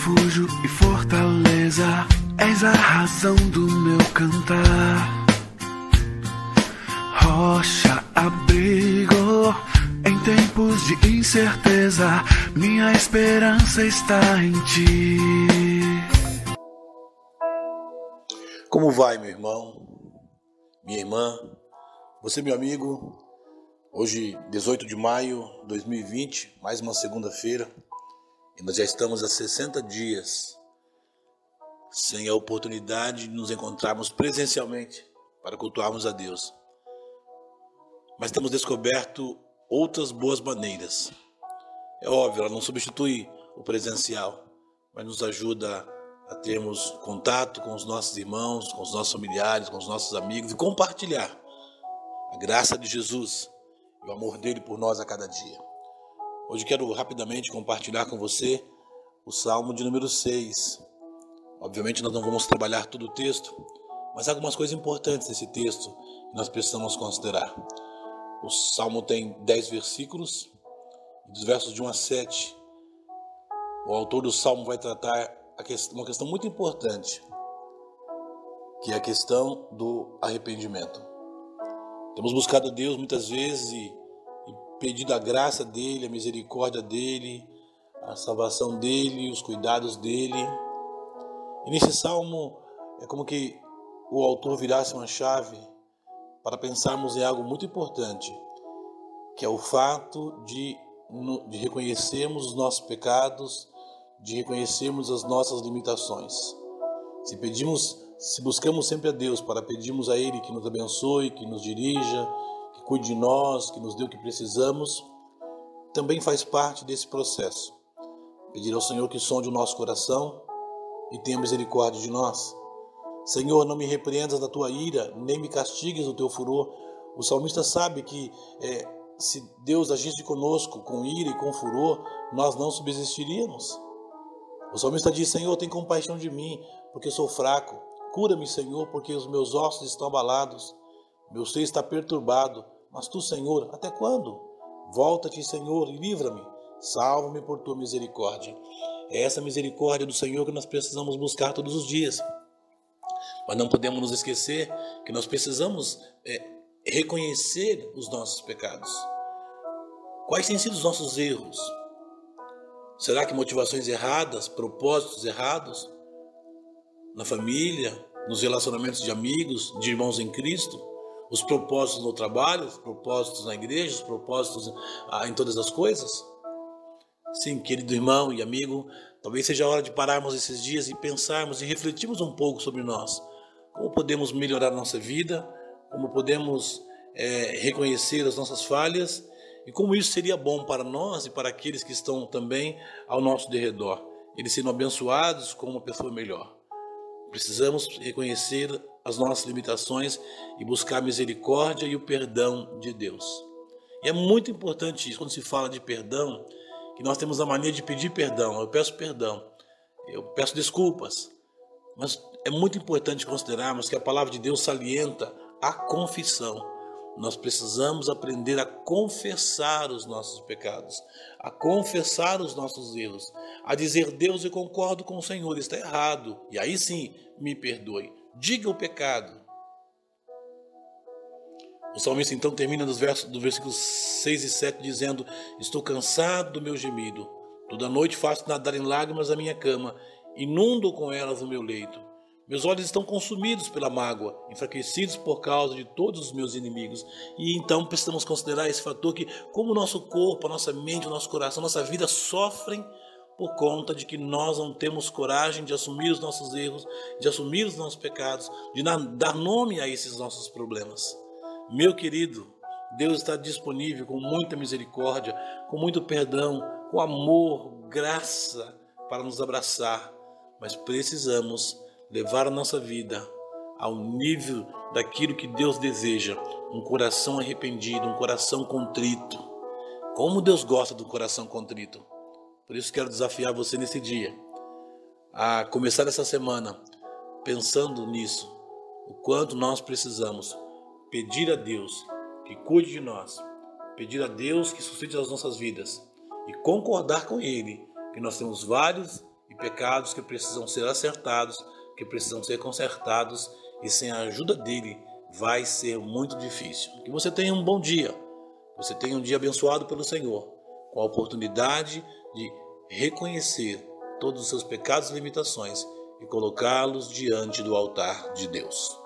refúgio e fortaleza, és a razão do meu cantar. Rocha, abrigo em tempos de incerteza, minha esperança está em ti. Como vai, meu irmão? Minha irmã? Você, meu amigo? Hoje, 18 de maio de 2020, mais uma segunda-feira. E nós já estamos há 60 dias sem a oportunidade de nos encontrarmos presencialmente para cultuarmos a Deus. Mas temos descoberto outras boas maneiras. É óbvio, ela não substitui o presencial, mas nos ajuda a termos contato com os nossos irmãos, com os nossos familiares, com os nossos amigos e compartilhar a graça de Jesus e o amor dele por nós a cada dia. Hoje quero rapidamente compartilhar com você o Salmo de número 6. Obviamente nós não vamos trabalhar todo o texto, mas há algumas coisas importantes nesse texto que nós precisamos considerar. O Salmo tem 10 versículos, dos versos de 1 a 7. O autor do Salmo vai tratar uma questão muito importante, que é a questão do arrependimento. Temos buscado Deus muitas vezes e pedido a graça dele, a misericórdia dele, a salvação dele, os cuidados dele. E nesse salmo é como que o autor virasse uma chave para pensarmos em algo muito importante, que é o fato de, de reconhecermos os nossos pecados, de reconhecermos as nossas limitações. Se pedimos, se buscamos sempre a Deus para pedirmos a Ele que nos abençoe, que nos dirija, cuide de nós, que nos dê o que precisamos, também faz parte desse processo. Pedir ao Senhor que sonde o nosso coração e tenha misericórdia de nós. Senhor, não me repreendas da tua ira, nem me castigues do teu furor. O salmista sabe que é, se Deus agisse conosco com ira e com furor, nós não subsistiríamos. O salmista diz: Senhor, tem compaixão de mim, porque sou fraco. Cura-me, Senhor, porque os meus ossos estão abalados. Meu ser está perturbado. Mas tu, Senhor, até quando? Volta-te, Senhor, e livra-me. Salva-me por tua misericórdia. É essa misericórdia do Senhor que nós precisamos buscar todos os dias. Mas não podemos nos esquecer que nós precisamos é, reconhecer os nossos pecados. Quais têm sido os nossos erros? Será que motivações erradas, propósitos errados na família, nos relacionamentos de amigos, de irmãos em Cristo? Os propósitos no trabalho, os propósitos na igreja, os propósitos ah, em todas as coisas? Sim, querido irmão e amigo, talvez seja a hora de pararmos esses dias e pensarmos e refletirmos um pouco sobre nós. Como podemos melhorar a nossa vida, como podemos é, reconhecer as nossas falhas e como isso seria bom para nós e para aqueles que estão também ao nosso derredor. Eles sendo abençoados com uma pessoa melhor. Precisamos reconhecer as nossas limitações e buscar a misericórdia e o perdão de Deus. E é muito importante isso, quando se fala de perdão, que nós temos a mania de pedir perdão. Eu peço perdão, eu peço desculpas. Mas é muito importante considerarmos que a palavra de Deus salienta a confissão. Nós precisamos aprender a confessar os nossos pecados, a confessar os nossos erros, a dizer: Deus, eu concordo com o Senhor, está errado, e aí sim me perdoe. Diga o pecado. O salmista então termina nos versos do versículo 6 e 7 dizendo: Estou cansado do meu gemido. Toda noite faço nadar em lágrimas a minha cama, inundo com elas o meu leito. Meus olhos estão consumidos pela mágoa, enfraquecidos por causa de todos os meus inimigos. E então precisamos considerar esse fator que, como o nosso corpo, a nossa mente, o nosso coração, a nossa vida sofrem por conta de que nós não temos coragem de assumir os nossos erros, de assumir os nossos pecados, de dar nome a esses nossos problemas. Meu querido, Deus está disponível com muita misericórdia, com muito perdão, com amor, graça para nos abraçar, mas precisamos levar a nossa vida ao nível daquilo que Deus deseja, um coração arrependido, um coração contrito. Como Deus gosta do coração contrito. Por isso quero desafiar você nesse dia a começar essa semana pensando nisso, o quanto nós precisamos pedir a Deus que cuide de nós, pedir a Deus que sustente as nossas vidas e concordar com Ele que nós temos vários e pecados que precisam ser acertados, que precisam ser consertados e sem a ajuda dele vai ser muito difícil. Que você tenha um bom dia, que você tenha um dia abençoado pelo Senhor, com a oportunidade de reconhecer todos os seus pecados e limitações e colocá-los diante do altar de Deus.